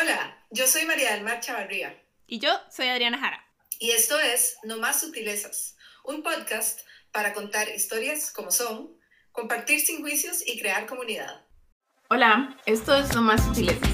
Hola, yo soy María del Mar Chavarría. Y yo soy Adriana Jara. Y esto es No Más Sutilezas, un podcast para contar historias como son, compartir sin juicios y crear comunidad. Hola, esto es No Más Sutilezas.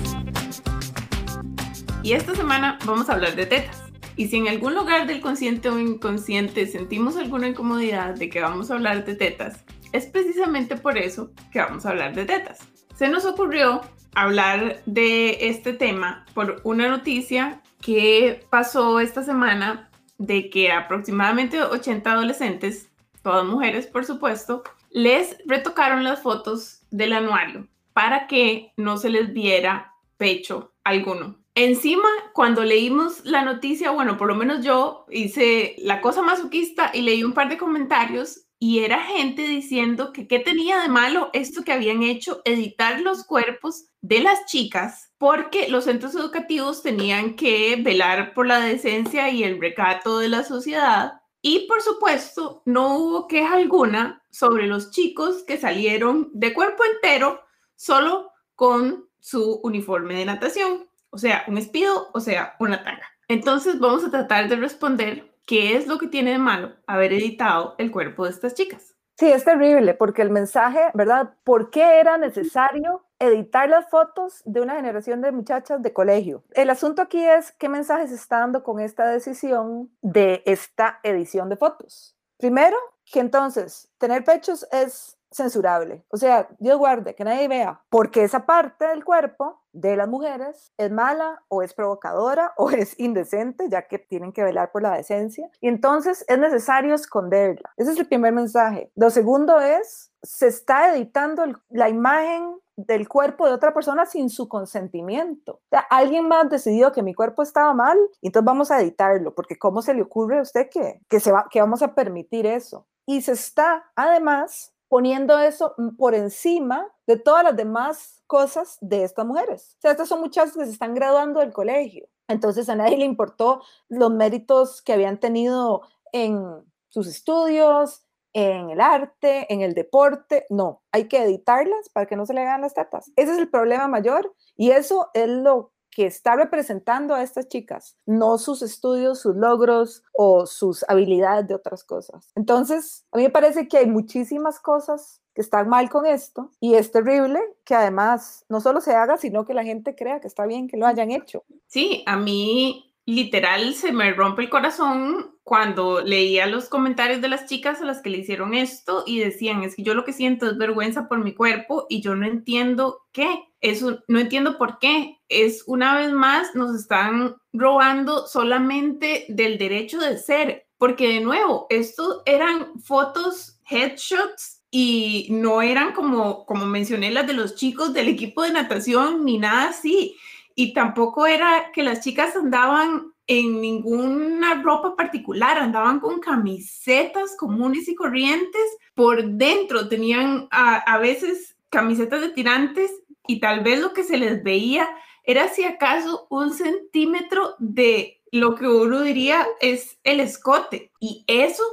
Y esta semana vamos a hablar de tetas. Y si en algún lugar del consciente o inconsciente sentimos alguna incomodidad de que vamos a hablar de tetas, es precisamente por eso que vamos a hablar de tetas. Se nos ocurrió hablar de este tema por una noticia que pasó esta semana de que aproximadamente 80 adolescentes, todas mujeres por supuesto, les retocaron las fotos del anuario para que no se les viera pecho alguno. Encima, cuando leímos la noticia, bueno, por lo menos yo hice la cosa masoquista y leí un par de comentarios y era gente diciendo que qué tenía de malo esto que habían hecho, editar los cuerpos de las chicas, porque los centros educativos tenían que velar por la decencia y el recato de la sociedad. Y por supuesto, no hubo queja alguna sobre los chicos que salieron de cuerpo entero solo con su uniforme de natación o sea, un espido, o sea, una tanga. Entonces vamos a tratar de responder qué es lo que tiene de malo haber editado el cuerpo de estas chicas. Sí, es terrible porque el mensaje, ¿verdad? ¿Por qué era necesario editar las fotos de una generación de muchachas de colegio? El asunto aquí es qué mensaje se está dando con esta decisión de esta edición de fotos. Primero, que entonces tener pechos es censurable. O sea, Dios guarde, que nadie vea, porque esa parte del cuerpo de las mujeres es mala o es provocadora o es indecente, ya que tienen que velar por la decencia. Y entonces es necesario esconderla. Ese es el primer mensaje. Lo segundo es, se está editando la imagen del cuerpo de otra persona sin su consentimiento. O alguien más decidió que mi cuerpo estaba mal, entonces vamos a editarlo, porque ¿cómo se le ocurre a usted que, que, se va, que vamos a permitir eso? Y se está además poniendo eso por encima de todas las demás cosas de estas mujeres. O sea, estas son muchachas que se están graduando del colegio. Entonces a nadie le importó los méritos que habían tenido en sus estudios, en el arte, en el deporte. No, hay que editarlas para que no se le hagan las tetas. Ese es el problema mayor y eso es lo que está representando a estas chicas, no sus estudios, sus logros o sus habilidades de otras cosas. Entonces, a mí me parece que hay muchísimas cosas que están mal con esto y es terrible que además no solo se haga, sino que la gente crea que está bien que lo hayan hecho. Sí, a mí literal se me rompe el corazón cuando leía los comentarios de las chicas a las que le hicieron esto y decían, es que yo lo que siento es vergüenza por mi cuerpo y yo no entiendo qué, eso no entiendo por qué. Es una vez más nos están robando solamente del derecho de ser, porque de nuevo, estos eran fotos, headshots y no eran como, como mencioné las de los chicos del equipo de natación ni nada así y tampoco era que las chicas andaban en ninguna ropa particular, andaban con camisetas comunes y corrientes por dentro, tenían a, veces camisetas de tirantes y tal vez lo que se les veía era si acaso un centímetro de lo que uno diría es el escote y eso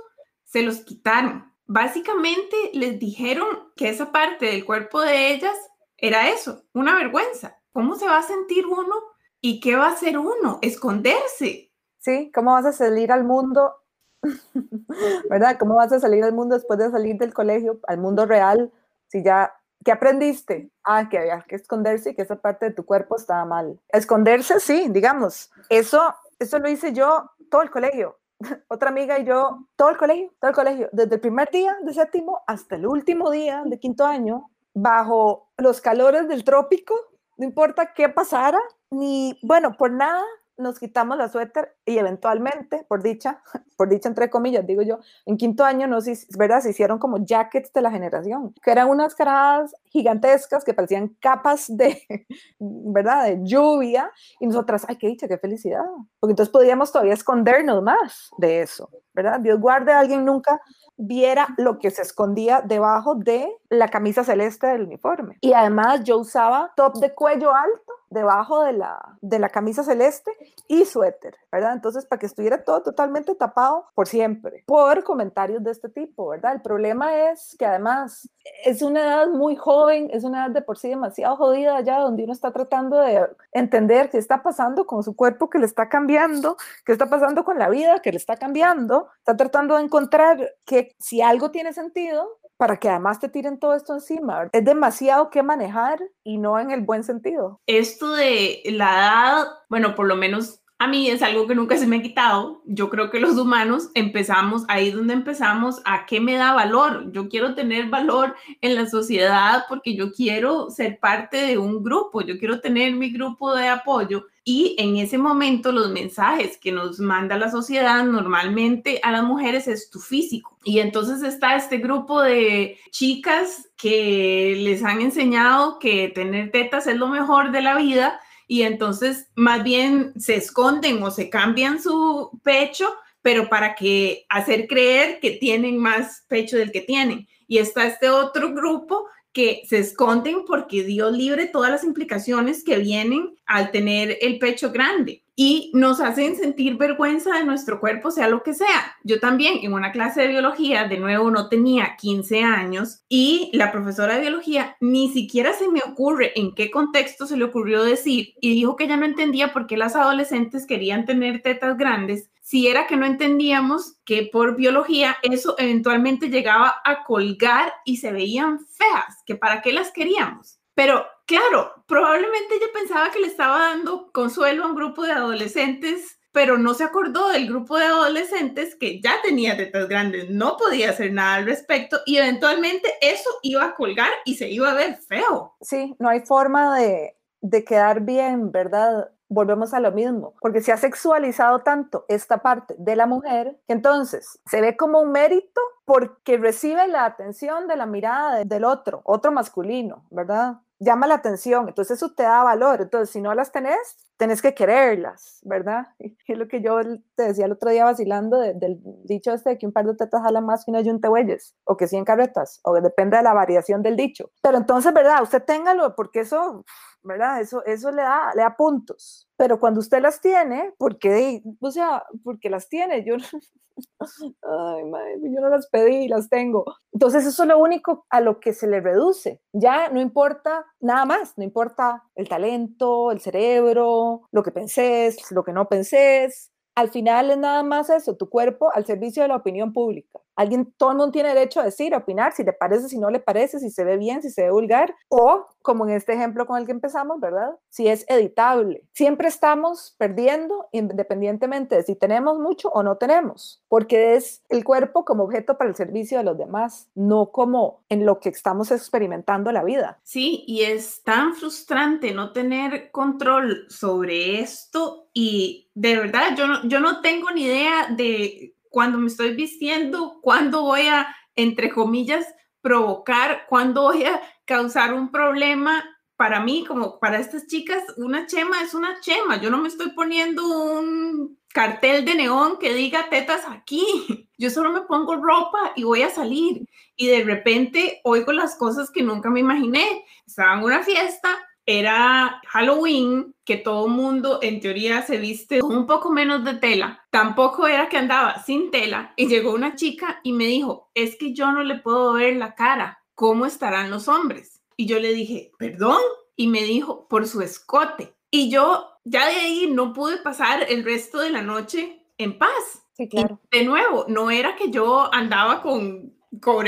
se los quitaron. Básicamente les dijeron que esa parte del cuerpo de ellas era eso, una vergüenza. ¿cómo se va a sentir uno y qué va a hacer uno? Esconderse. Sí, ¿cómo vas a salir al mundo? ¿Verdad? ¿Cómo vas a salir al mundo después de salir del colegio, al mundo real, si ya, ¿qué aprendiste? Ah, que había que esconderse y que esa parte de tu cuerpo estaba mal. Esconderse, sí, digamos. Eso, eso lo hice yo todo el colegio. Otra amiga y yo, todo el colegio, todo el colegio, desde el primer día de séptimo hasta el último día de quinto año, bajo los calores del trópico, no importa qué pasara, ni, bueno, por nada nos quitamos la suéter y eventualmente, por dicha, por dicha entre comillas, digo yo, en quinto año nos, ¿verdad? se hicieron como jackets de la generación, que eran unas caradas gigantescas que parecían capas de, ¿verdad? De lluvia y nosotras, ay, qué dicha, qué felicidad, porque entonces podíamos todavía escondernos más de eso, ¿verdad? Dios guarde a alguien nunca viera lo que se escondía debajo de la camisa celeste del uniforme. Y además yo usaba top de cuello alto debajo de la, de la camisa celeste y suéter, ¿verdad? Entonces, para que estuviera todo totalmente tapado por siempre, por comentarios de este tipo, ¿verdad? El problema es que además es una edad muy joven, es una edad de por sí demasiado jodida ya, donde uno está tratando de entender qué está pasando con su cuerpo que le está cambiando, qué está pasando con la vida que le está cambiando, está tratando de encontrar que si algo tiene sentido, para que además te tiren todo esto encima. Es demasiado que manejar y no en el buen sentido. Esto de la edad, bueno, por lo menos a mí es algo que nunca se me ha quitado. Yo creo que los humanos empezamos ahí donde empezamos a qué me da valor. Yo quiero tener valor en la sociedad porque yo quiero ser parte de un grupo, yo quiero tener mi grupo de apoyo y en ese momento los mensajes que nos manda la sociedad normalmente a las mujeres es tu físico. Y entonces está este grupo de chicas que les han enseñado que tener tetas es lo mejor de la vida y entonces más bien se esconden o se cambian su pecho, pero para que hacer creer que tienen más pecho del que tienen. Y está este otro grupo que se esconden porque Dios libre todas las implicaciones que vienen al tener el pecho grande y nos hacen sentir vergüenza de nuestro cuerpo, sea lo que sea. Yo también en una clase de biología, de nuevo, no tenía 15 años y la profesora de biología ni siquiera se me ocurre en qué contexto se le ocurrió decir y dijo que ya no entendía por qué las adolescentes querían tener tetas grandes si era que no entendíamos que por biología eso eventualmente llegaba a colgar y se veían feas, que para qué las queríamos. Pero claro, probablemente ella pensaba que le estaba dando consuelo a un grupo de adolescentes, pero no se acordó del grupo de adolescentes que ya tenía tetas grandes, no podía hacer nada al respecto y eventualmente eso iba a colgar y se iba a ver feo. Sí, no hay forma de, de quedar bien, ¿verdad? Volvemos a lo mismo, porque se ha sexualizado tanto esta parte de la mujer que entonces se ve como un mérito porque recibe la atención de la mirada del otro, otro masculino, ¿verdad? Llama la atención, entonces eso te da valor, entonces si no las tenés, tenés que quererlas, ¿verdad? Es lo que yo te decía el otro día vacilando del dicho este de que un par de tetas jala más que una yunta bueyes, o que 100 carretas, o depende de la variación del dicho. Pero entonces, ¿verdad? Usted téngalo, porque eso ¿verdad? Eso, eso le, da, le da puntos. Pero cuando usted las tiene, porque, o sea, porque las tiene, yo, ay, madre, yo no las pedí, las tengo. Entonces eso es lo único a lo que se le reduce. Ya no importa nada más, no importa el talento, el cerebro, lo que pensés, lo que no pensés. Al final es nada más eso, tu cuerpo al servicio de la opinión pública. Alguien, todo el mundo tiene derecho a decir, a opinar, si le parece, si no le parece, si se ve bien, si se ve vulgar, o como en este ejemplo con el que empezamos, ¿verdad? Si es editable. Siempre estamos perdiendo independientemente de si tenemos mucho o no tenemos, porque es el cuerpo como objeto para el servicio de los demás, no como en lo que estamos experimentando la vida. Sí, y es tan frustrante no tener control sobre esto y de verdad yo no, yo no tengo ni idea de cuando me estoy vistiendo, cuándo voy a, entre comillas, provocar, cuándo voy a causar un problema. Para mí, como para estas chicas, una chema es una chema. Yo no me estoy poniendo un cartel de neón que diga tetas aquí. Yo solo me pongo ropa y voy a salir. Y de repente oigo las cosas que nunca me imaginé. Estaba en una fiesta, era Halloween, que todo mundo en teoría se viste con un poco menos de tela. Tampoco era que andaba sin tela. Y llegó una chica y me dijo, es que yo no le puedo ver la cara. ¿Cómo estarán los hombres? Y yo le dije, perdón. Y me dijo, por su escote. Y yo ya de ahí no pude pasar el resto de la noche en paz. Sí, claro. de nuevo, no era que yo andaba con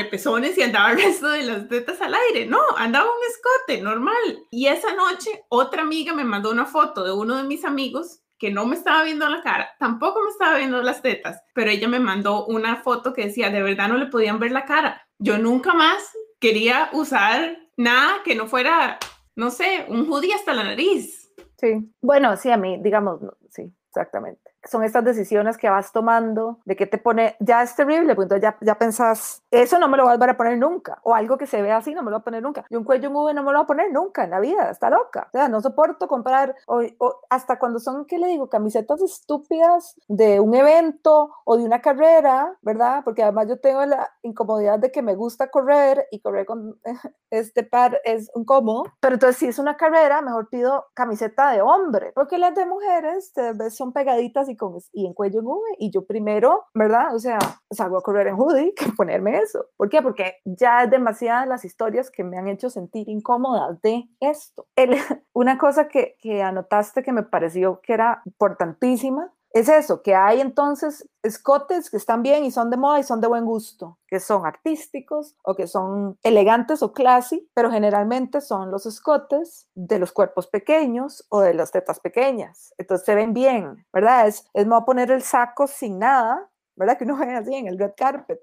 pezones y andaba el resto de las tetas al aire. No, andaba un escote normal. Y esa noche otra amiga me mandó una foto de uno de mis amigos que no me estaba viendo la cara, tampoco me estaba viendo las tetas, pero ella me mandó una foto que decía, de verdad no le podían ver la cara. Yo nunca más quería usar nada que no fuera, no sé, un hoodie hasta la nariz. Sí, bueno, sí, a mí, digamos, sí, exactamente son estas decisiones que vas tomando, de que te pone, ya es terrible, pues entonces ya, ya pensás, eso no me lo voy a volver a poner nunca, o algo que se ve así no me lo voy a poner nunca, y un cuello en V no me lo voy a poner nunca en la vida, está loca, o sea, no soporto comprar, o, hasta cuando son, ¿qué le digo? Camisetas estúpidas de un evento o de una carrera, ¿verdad? Porque además yo tengo la incomodidad de que me gusta correr y correr con este par es incómodo, pero entonces si es una carrera, mejor pido camiseta de hombre, porque las de mujeres son pegaditas y, con, y en cuello en V, y yo primero, ¿verdad? O sea, salgo a correr en hoodie que ponerme eso. ¿Por qué? Porque ya es demasiadas las historias que me han hecho sentir incómoda de esto. una cosa que, que anotaste que me pareció que era importantísima es eso, que hay entonces escotes que están bien y son de moda y son de buen gusto, que son artísticos o que son elegantes o classy, pero generalmente son los escotes de los cuerpos pequeños o de las tetas pequeñas. Entonces se ven bien, ¿verdad? Es, es a poner el saco sin nada, ¿verdad? Que uno ve así en el red carpet.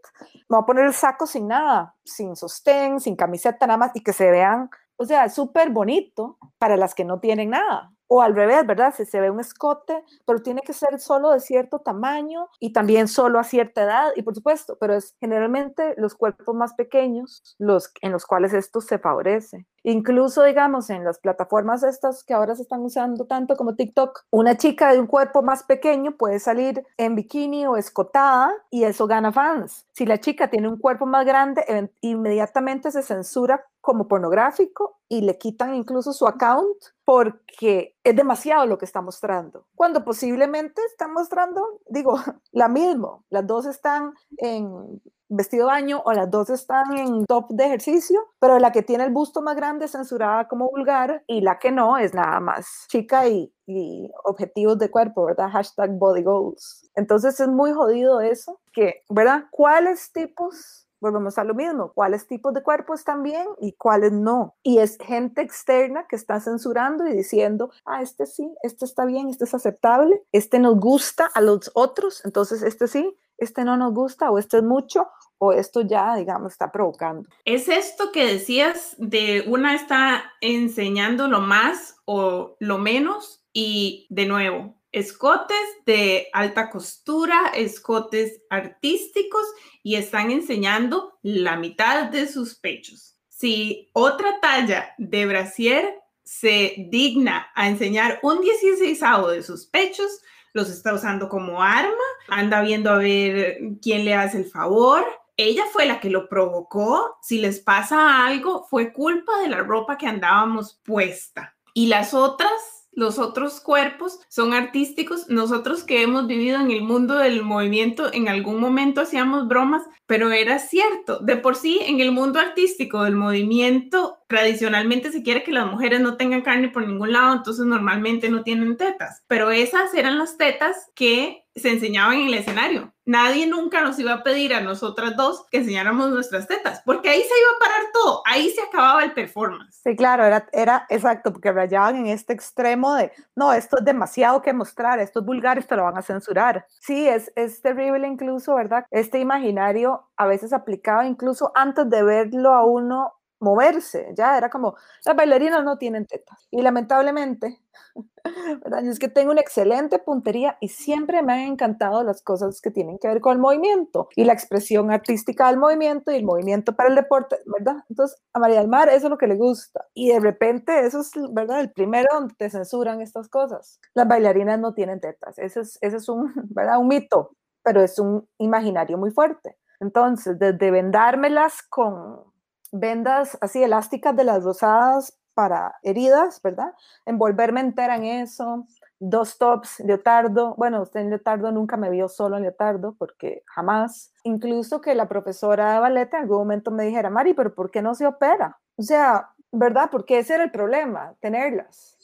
Me voy a poner el saco sin nada, sin sostén, sin camiseta, nada más, y que se vean, o sea, súper bonito para las que no tienen nada o al revés, ¿verdad? Si se ve un escote, pero tiene que ser solo de cierto tamaño y también solo a cierta edad, y por supuesto, pero es generalmente los cuerpos más pequeños los en los cuales esto se favorece. Incluso, digamos, en las plataformas estas que ahora se están usando tanto como TikTok, una chica de un cuerpo más pequeño puede salir en bikini o escotada y eso gana fans. Si la chica tiene un cuerpo más grande, inmediatamente se censura como pornográfico y le quitan incluso su account porque es demasiado lo que está mostrando. Cuando posiblemente está mostrando, digo, la misma, las dos están en vestido de baño o las dos están en top de ejercicio, pero la que tiene el busto más grande es censurada como vulgar y la que no es nada más chica y, y objetivos de cuerpo, ¿verdad? Hashtag body goals. Entonces es muy jodido eso, que, ¿verdad? ¿Cuáles tipos volvemos a lo mismo, cuáles tipos de cuerpo están bien y cuáles no. Y es gente externa que está censurando y diciendo, ah, este sí, este está bien, este es aceptable, este nos gusta a los otros, entonces este sí, este no nos gusta o este es mucho o esto ya, digamos, está provocando. Es esto que decías de una está enseñando lo más o lo menos y de nuevo, escotes de alta costura, escotes artísticos y están enseñando la mitad de sus pechos. Si otra talla de brasier se digna a enseñar un 16 de sus pechos, los está usando como arma, anda viendo a ver quién le hace el favor. Ella fue la que lo provocó. Si les pasa algo, fue culpa de la ropa que andábamos puesta. Y las otras los otros cuerpos son artísticos. Nosotros que hemos vivido en el mundo del movimiento, en algún momento hacíamos bromas, pero era cierto. De por sí, en el mundo artístico del movimiento, tradicionalmente se quiere que las mujeres no tengan carne por ningún lado, entonces normalmente no tienen tetas. Pero esas eran las tetas que se enseñaban en el escenario. Nadie nunca nos iba a pedir a nosotras dos que enseñáramos nuestras tetas, porque ahí se iba a parar todo, ahí se acababa el performance. Sí, claro, era, era exacto, porque rayaban en este extremo de, no, esto es demasiado que mostrar, esto es vulgar, esto lo van a censurar. Sí, es, es terrible incluso, ¿verdad? Este imaginario a veces aplicado incluso antes de verlo a uno moverse, ya era como, las bailarinas no tienen tetas. Y lamentablemente, ¿verdad? es que tengo una excelente puntería y siempre me han encantado las cosas que tienen que ver con el movimiento y la expresión artística del movimiento y el movimiento para el deporte, ¿verdad? Entonces, a María del Mar eso es lo que le gusta. Y de repente, eso es, ¿verdad? El primero donde te censuran estas cosas. Las bailarinas no tienen tetas. Ese es, ese es un, ¿verdad? Un mito, pero es un imaginario muy fuerte. Entonces, desde vendármelas con vendas así elásticas de las rosadas para heridas, ¿verdad? Envolverme entera en eso, dos tops, leotardo. Bueno, usted en leotardo nunca me vio solo en leotardo, porque jamás. Incluso que la profesora de ballet en algún momento me dijera, Mari, pero ¿por qué no se opera? O sea, ¿verdad? Porque ese era el problema, tenerlas.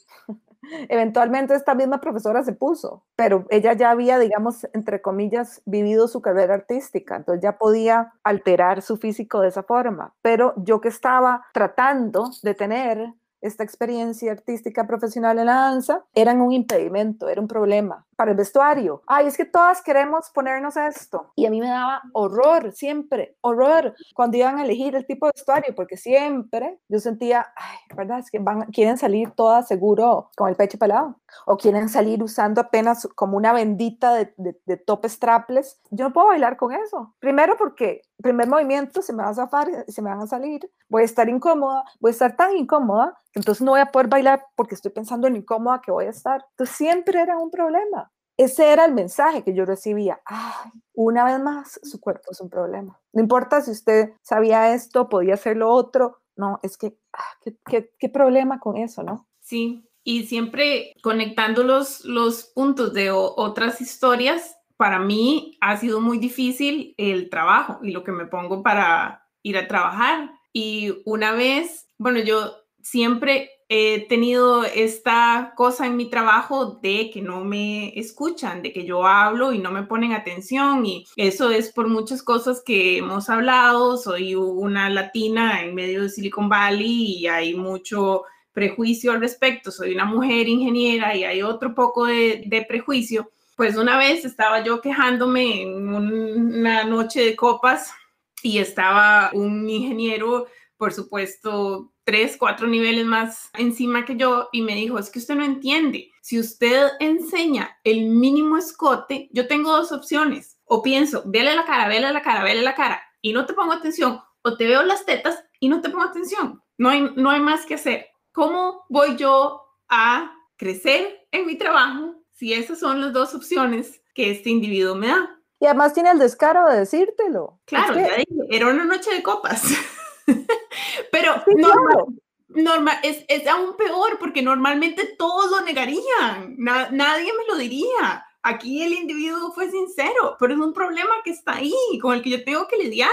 Eventualmente esta misma profesora se puso, pero ella ya había, digamos, entre comillas, vivido su carrera artística, entonces ya podía alterar su físico de esa forma. Pero yo que estaba tratando de tener esta experiencia artística profesional en la danza, eran un impedimento, era un problema, para el vestuario. Ay, es que todas queremos ponernos esto. Y a mí me daba horror, siempre, horror, cuando iban a elegir el tipo de vestuario, porque siempre yo sentía, ay, ¿verdad? Es que van, quieren salir todas seguro con el pecho pelado, o quieren salir usando apenas como una bendita de, de, top strapless. Yo no puedo bailar con eso. Primero porque primer movimiento se me va a zafar, se me van a salir, voy a estar incómoda, voy a estar tan incómoda que entonces no voy a poder bailar porque estoy pensando en incómoda que voy a estar. Entonces siempre era un problema. Ese era el mensaje que yo recibía. Ay, una vez más, su cuerpo es un problema. No importa si usted sabía esto, podía hacer lo otro. No, es que, ah, ¿qué, qué, problema con eso, ¿no? Sí, y siempre conectando los, los puntos de otras historias, para mí ha sido muy difícil el trabajo y lo que me pongo para ir a trabajar. Y una vez, bueno, yo siempre he tenido esta cosa en mi trabajo de que no me escuchan, de que yo hablo y no me ponen atención y eso es por muchas cosas que hemos hablado. Soy una latina en medio de Silicon Valley y hay mucho prejuicio al respecto. Soy una mujer ingeniera y hay otro poco de, de prejuicio. Pues una vez estaba yo quejándome en una noche de copas y estaba un ingeniero, por supuesto, tres, cuatro niveles más encima que yo y me dijo, es que usted no entiende, si usted enseña el mínimo escote, yo tengo dos opciones, o pienso, vele la cara, vele la cara, vele la cara y no te pongo atención, o te veo las tetas y no te pongo atención, no hay, no hay más que hacer. ¿Cómo voy yo a crecer en mi trabajo si esas son las dos opciones que este individuo me da? Y además tiene el descaro de decírtelo. Claro, ya dije, era una noche de copas. Pero normal, es, es, aún peor porque normalmente todos lo negarían, nadie me lo diría. Aquí el individuo fue sincero, pero es un problema que está ahí, con el que yo tengo que lidiar.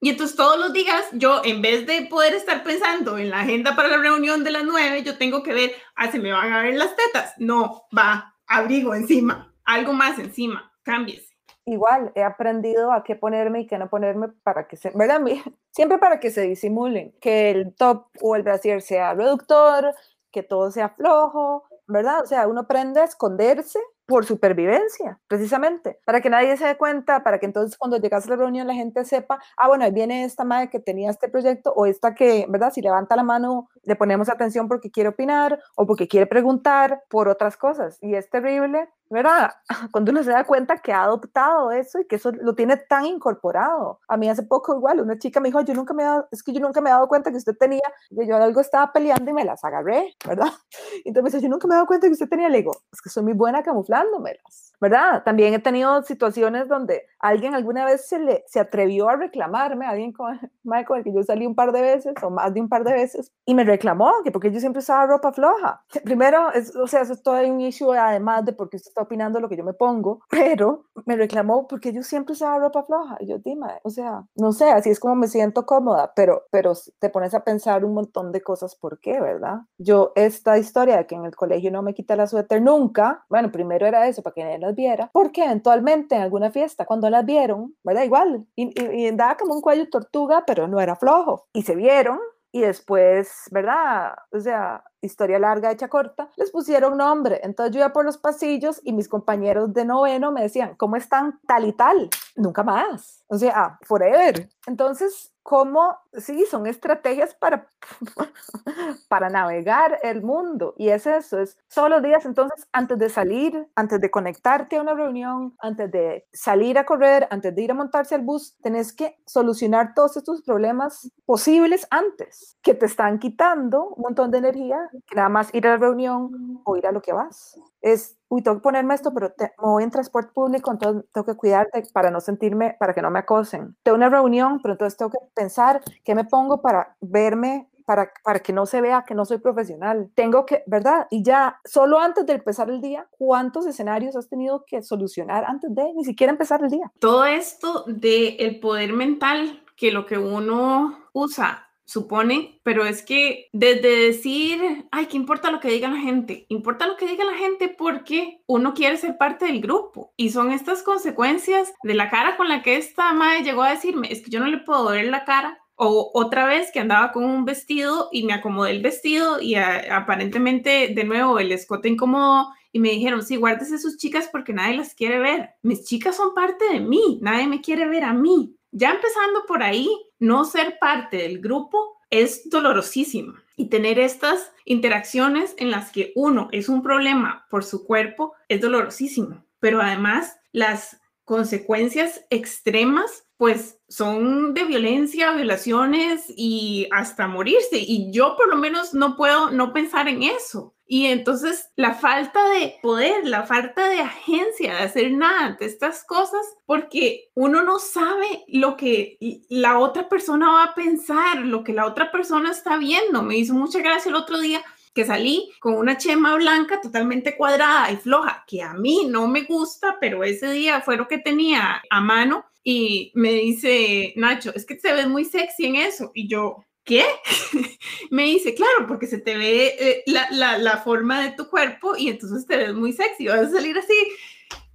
Y entonces todos los días yo, en vez de poder estar pensando en la agenda para la reunión de las nueve, yo tengo que ver, ah, se me van a ver las tetas. No, va, abrigo encima, algo más encima, cámbiese igual he aprendido a qué ponerme y qué no ponerme para que se, ¿verdad? Siempre para que se disimulen, que el top o el brasier sea reductor, que todo sea flojo, ¿verdad? O sea, uno aprende a esconderse por supervivencia, precisamente, para que nadie se dé cuenta, para que entonces cuando llegas a la reunión la gente sepa, ah, bueno, ahí viene esta madre que tenía este proyecto o esta que, ¿verdad? Si levanta la mano, le ponemos atención porque quiere opinar o porque quiere preguntar por otras cosas. Y es terrible ¿verdad? Cuando uno se da cuenta que ha adoptado eso y que eso lo tiene tan incorporado. A mí hace poco igual una chica me dijo, yo nunca me he dado, es que yo nunca me he dado cuenta que usted tenía, que yo algo estaba peleando y me las agarré, ¿verdad? Entonces yo nunca me he dado cuenta que usted tenía, le digo, es que soy muy buena camuflándomelas, ¿verdad? También he tenido situaciones donde alguien alguna vez se, le, se atrevió a reclamarme, alguien con, Michael, que yo salí un par de veces o más de un par de veces, y me reclamó que porque yo siempre usaba ropa floja. Primero, es, o sea, eso es todo un issue además de porque usted está opinando lo que yo me pongo, pero me reclamó porque yo siempre usaba ropa floja. Y yo, dime, o sea, no sé, así es como me siento cómoda, pero, pero te pones a pensar un montón de cosas, ¿por qué, verdad? Yo, esta historia de que en el colegio no me quita la suéter nunca, bueno, primero era eso, para que nadie viera, porque eventualmente en alguna fiesta, cuando las vieron, ¿verdad? Igual, y, y, y andaba como un cuello tortuga, pero no era flojo. Y se vieron y después, ¿verdad? O sea, historia larga, hecha corta, les pusieron nombre. Entonces yo iba por los pasillos y mis compañeros de noveno me decían, ¿cómo están tal y tal? Nunca más. O sea, forever. Entonces, ¿cómo? Sí, son estrategias para, para navegar el mundo. Y es eso, es todos los días, entonces, antes de salir, antes de conectarte a una reunión, antes de salir a correr, antes de ir a montarse al bus, tenés que solucionar todos estos problemas posibles antes, que te están quitando un montón de energía que nada más ir a la reunión o ir a lo que vas. Es, uy, tengo que ponerme esto, pero me voy en transporte público, entonces tengo que cuidarte para no sentirme, para que no me acosen. Tengo una reunión, pero entonces tengo que pensar qué me pongo para verme para, para, que no se vea que no soy profesional. Tengo que, ¿verdad? Y ya, solo antes de empezar el día, ¿cuántos escenarios has tenido que solucionar antes de ni siquiera empezar el día? Todo esto del el poder mental, que lo que uno usa supone, pero es que desde decir, ay, ¿qué importa lo que diga la gente? Importa lo que diga la gente porque uno quiere ser parte del grupo. Y son estas consecuencias de la cara con la que esta madre llegó a decirme, es que yo no le puedo ver la cara O otra vez que andaba con un vestido y me acomodé el vestido y aparentemente de nuevo el escote incómodo y me dijeron, sí, guárdese sus chicas porque nadie las quiere ver. Mis chicas son parte de mí, nadie me quiere ver a mí. Ya empezando por ahí, no ser parte del grupo es dolorosísimo. Y tener estas interacciones en las que uno es un problema por su cuerpo es dolorosísimo. Pero además, las consecuencias extremas pues son de violencia, violaciones y hasta morirse. Y yo por lo menos no puedo no pensar en eso. Y entonces la falta de poder, la falta de agencia de hacer nada ante estas cosas, porque uno no sabe lo que la otra persona va a pensar, lo que la otra persona está viendo. Me hizo mucha gracia el otro día que salí con una chema blanca totalmente cuadrada y floja, que a mí no me gusta, pero ese día fue lo que tenía a mano y me dice, Nacho, es que te ves muy sexy en eso. Y yo, ¿qué? me dice, claro, porque se te ve eh, la, la, la, forma de tu cuerpo y entonces te ves muy sexy, vas a salir así.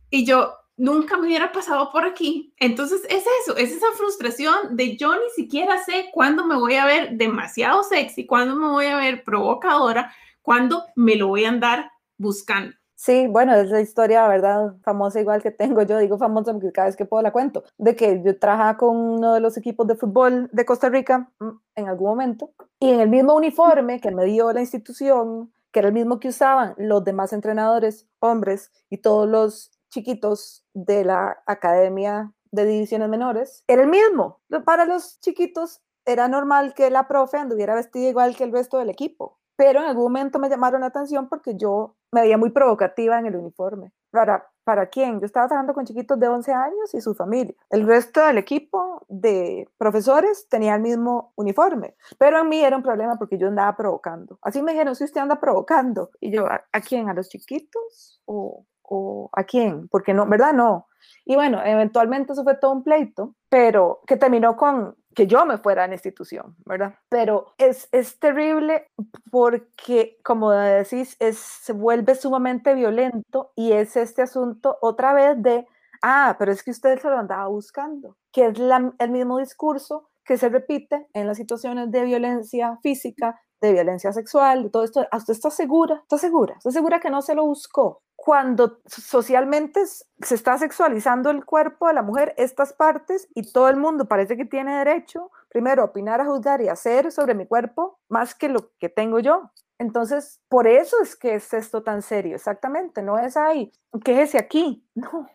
Y yo, nunca me hubiera pasado por aquí. Entonces es eso, es esa frustración de yo ni siquiera sé cuándo me voy a ver demasiado sexy, cuándo me voy a ver provocadora, cuándo me lo voy a andar buscando. Sí, bueno, es la historia, ¿verdad? Famosa igual que tengo yo, digo famosa porque cada vez que puedo la cuento, de que yo trabajaba con uno de los equipos de fútbol de Costa Rica mm, en algún momento y en el mismo uniforme que me dio la institución, que era el mismo que usaban los demás entrenadores, hombres y todos los chiquitos de la academia de divisiones menores, era el mismo. Para los chiquitos era normal que la profe anduviera vestida igual que el resto del equipo pero en algún momento me llamaron la atención porque yo me veía muy provocativa en el uniforme. ¿Para, ¿Para quién? Yo estaba trabajando con chiquitos de 11 años y su familia. El resto del equipo de profesores tenía el mismo uniforme, pero en mí era un problema porque yo andaba provocando. Así me dijeron, si usted anda provocando. Y yo, ¿a, a quién? ¿A los chiquitos? ¿O, ¿O a quién? Porque no, ¿verdad? No. Y bueno, eventualmente eso fue todo un pleito, pero que terminó con que yo me fuera a la institución, ¿verdad? Pero es, es terrible porque, como decís, es, se vuelve sumamente violento y es este asunto otra vez de, ah, pero es que usted se lo andaba buscando, que es el mismo discurso que se repite en las situaciones de violencia física, de violencia sexual, de todo esto. Ah, ¿Usted está segura? ¿Está segura? ¿Está segura que no se lo buscó? Cuando socialmente se está sexualizando el cuerpo de la mujer, estas partes, y todo el mundo parece que tiene derecho, primero, a opinar, a juzgar y hacer sobre mi cuerpo más que lo que tengo yo. Entonces, por eso es que es esto tan serio, exactamente, no es ahí, quéjese aquí, no,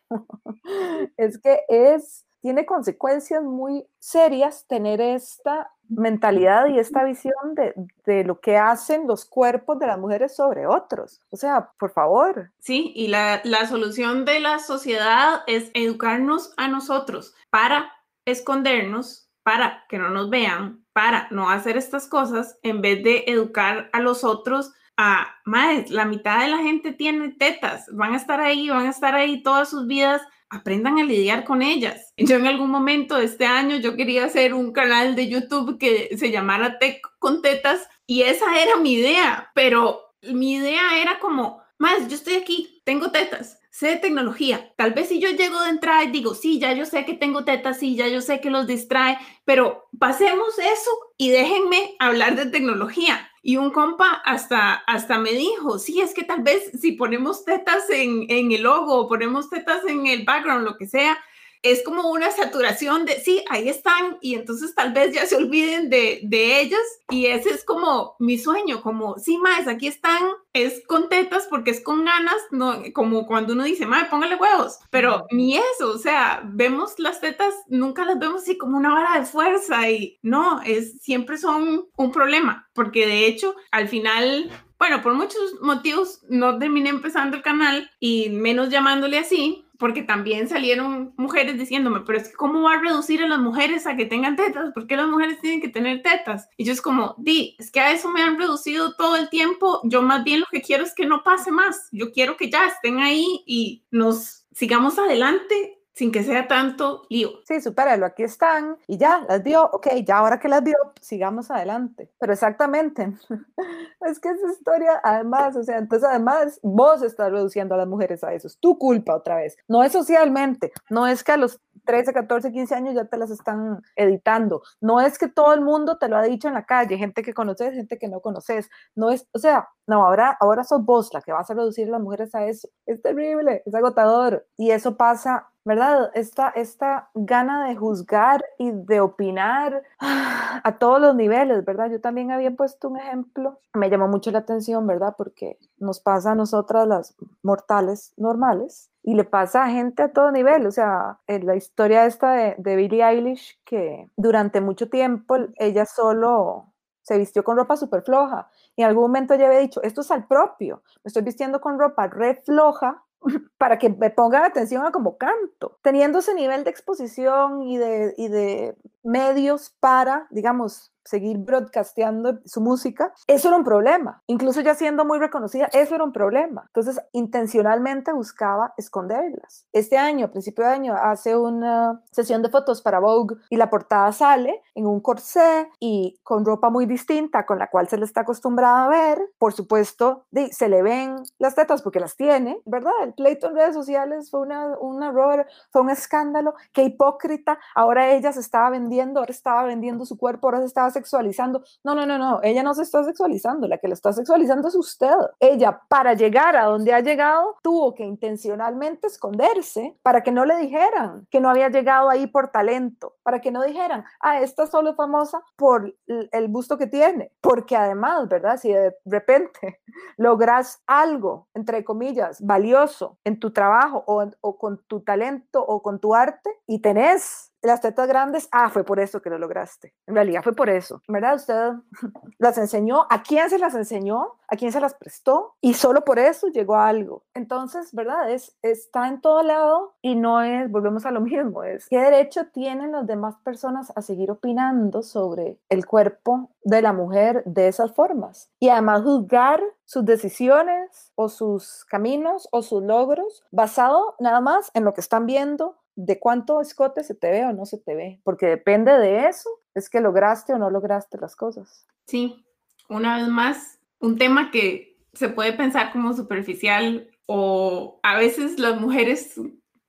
es que es tiene consecuencias muy serias tener esta mentalidad y esta visión de, de, lo que hacen los cuerpos de las mujeres sobre otros. O sea, por favor. Sí, y la, la solución de la sociedad es educarnos a nosotros para escondernos, para que no nos vean, para no hacer estas cosas, en vez de educar a los otros a, más, la mitad de la gente tiene tetas, van a estar ahí, van a estar ahí todas sus vidas aprendan a lidiar con ellas. Yo en algún momento de este año yo quería hacer un canal de YouTube que se llamara Tech con tetas y esa era mi idea, pero mi idea era como, más, yo estoy aquí, tengo tetas, sé de tecnología. Tal vez si yo llego de entrada y digo, sí, ya yo sé que tengo tetas, sí, ya yo sé que los distrae, pero pasemos eso y déjenme hablar de tecnología. Y un compa hasta, hasta me dijo, sí, es que tal vez si ponemos tetas en, en el logo, ponemos tetas en el background, lo que sea, es como una saturación de, sí, ahí están, y entonces tal vez ya se olviden de, de ellas, y ese es como mi sueño, como, sí, más, aquí están, es con tetas porque es con ganas, no, como cuando uno dice, madre, póngale huevos, pero ni eso, o sea, vemos las tetas, nunca las vemos así como una vara de fuerza, y no, es, siempre son un problema, porque de hecho, al final bueno, por muchos motivos no terminé empezando el canal y menos llamándole así, porque también salieron mujeres diciéndome, pero es que ¿cómo va a reducir a las mujeres a que tengan tetas? ¿Por qué las mujeres tienen que tener tetas? Y yo es como, di, es que a eso me han reducido todo el tiempo, yo más bien lo que quiero es que no pase más, yo quiero que ya estén ahí y nos sigamos adelante sin que sea tanto lío. Sí, supéralo, aquí están y ya, las vio, ok, ya ahora que las vio, sigamos adelante. Pero exactamente, es que esa historia, además, o sea, entonces además vos estás reduciendo a las mujeres a eso, es tu culpa otra vez, no es socialmente, no es que a los 13, 14, 15 años ya te las están editando. No es que todo el mundo te lo ha dicho en la calle, gente que conoces, gente que no conoces. No es, o sea, no, ahora, ahora sos vos la que vas a reducir a las mujeres a eso. Es terrible, es agotador. Y eso pasa ¿verdad? Esta, esta gana de juzgar y de opinar a todos los niveles, ¿verdad? Yo también había puesto un ejemplo, me llamó mucho la atención, ¿verdad? Porque nos pasa a nosotras las mortales normales y le pasa a gente a todo nivel, o sea, en la historia esta de, de Billie Eilish, que durante mucho tiempo ella solo se vistió con ropa súper floja. Y en algún momento ella había dicho, esto es al propio, me estoy vistiendo con ropa re floja para que me pongan atención a cómo canto. Teniendo ese nivel de exposición y de, y de medios para, digamos, seguir broadcasteando su música, eso era un problema. Incluso ya siendo muy reconocida, eso era un problema. Entonces, intencionalmente buscaba esconderlas. Este año, a principio de año, hace una sesión de fotos para Vogue y la portada sale en un corsé y con ropa muy distinta con la cual se le está acostumbrada a ver. Por supuesto, se le ven las tetas porque las tiene, ¿verdad? El pleito en redes sociales fue una, un error, fue un escándalo. Qué hipócrita. Ahora ella se estaba vendiendo, ahora estaba vendiendo su cuerpo, ahora se estaba sexualizando. No, no, no, no, ella no se está sexualizando, la que la está sexualizando es usted. Ella, para llegar a donde ha llegado, tuvo que intencionalmente esconderse para que no le dijeran que no había llegado ahí por talento, para que no dijeran, ah, esta solo es famosa por el busto que tiene, porque además, ¿verdad? Si de repente logras algo, entre comillas, valioso en tu trabajo o, o con tu talento o con tu arte y tenés las tetas grandes, ah, fue por eso que lo lograste. En realidad fue por eso, ¿verdad? Usted las enseñó, ¿a quién se las enseñó? ¿A quién se las prestó? Y solo por eso llegó a algo. Entonces, ¿verdad? Es, está en todo lado y no es, volvemos a lo mismo, es qué derecho tienen las demás personas a seguir opinando sobre el cuerpo de la mujer de esas formas. Y además juzgar sus decisiones o sus caminos o sus logros basado nada más en lo que están viendo de cuánto escote se te ve o no se te ve, porque depende de eso, es que lograste o no lograste las cosas. Sí, una vez más, un tema que se puede pensar como superficial o a veces las mujeres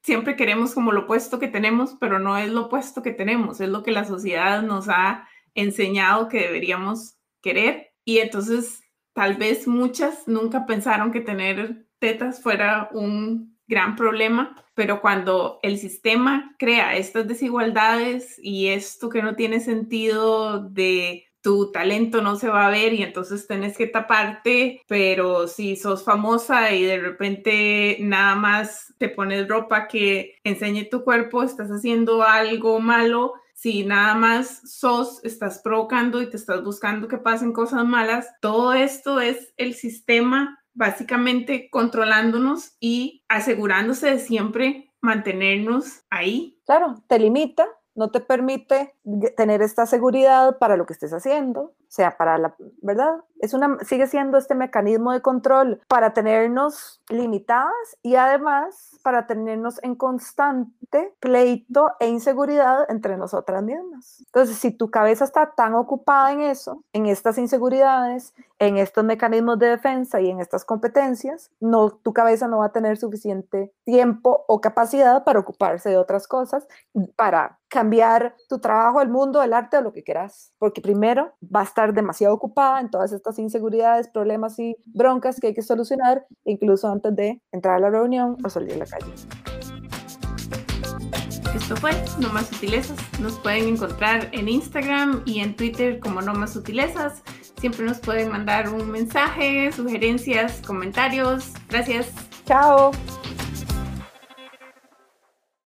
siempre queremos como lo opuesto que tenemos, pero no es lo opuesto que tenemos, es lo que la sociedad nos ha enseñado que deberíamos querer y entonces tal vez muchas nunca pensaron que tener tetas fuera un gran problema, pero cuando el sistema crea estas desigualdades y esto que no tiene sentido de tu talento no se va a ver y entonces tenés que taparte, pero si sos famosa y de repente nada más te pones ropa que enseñe tu cuerpo, estás haciendo algo malo. Si nada más sos, estás provocando y te estás buscando que pasen cosas malas, todo esto es el sistema básicamente controlándonos y asegurándose de siempre mantenernos ahí. Claro, te limita, no te permite tener esta seguridad para lo que estés haciendo, o sea, para la verdad, es una sigue siendo este mecanismo de control para tenernos limitadas y además para tenernos en constante pleito e inseguridad entre nosotras mismas. Entonces, si tu cabeza está tan ocupada en eso, en estas inseguridades, en estos mecanismos de defensa y en estas competencias, no, tu cabeza no va a tener suficiente tiempo o capacidad para ocuparse de otras cosas, para cambiar tu trabajo, el mundo, el arte o lo que quieras, porque primero va a estar demasiado ocupada en todas estas inseguridades, problemas y broncas que hay que solucionar, incluso antes de entrar a la reunión o salir a la calle. Esto fue No Más Sutilezas. Nos pueden encontrar en Instagram y en Twitter como No Más Sutilezas. Siempre nos pueden mandar un mensaje, sugerencias, comentarios. Gracias. Chao.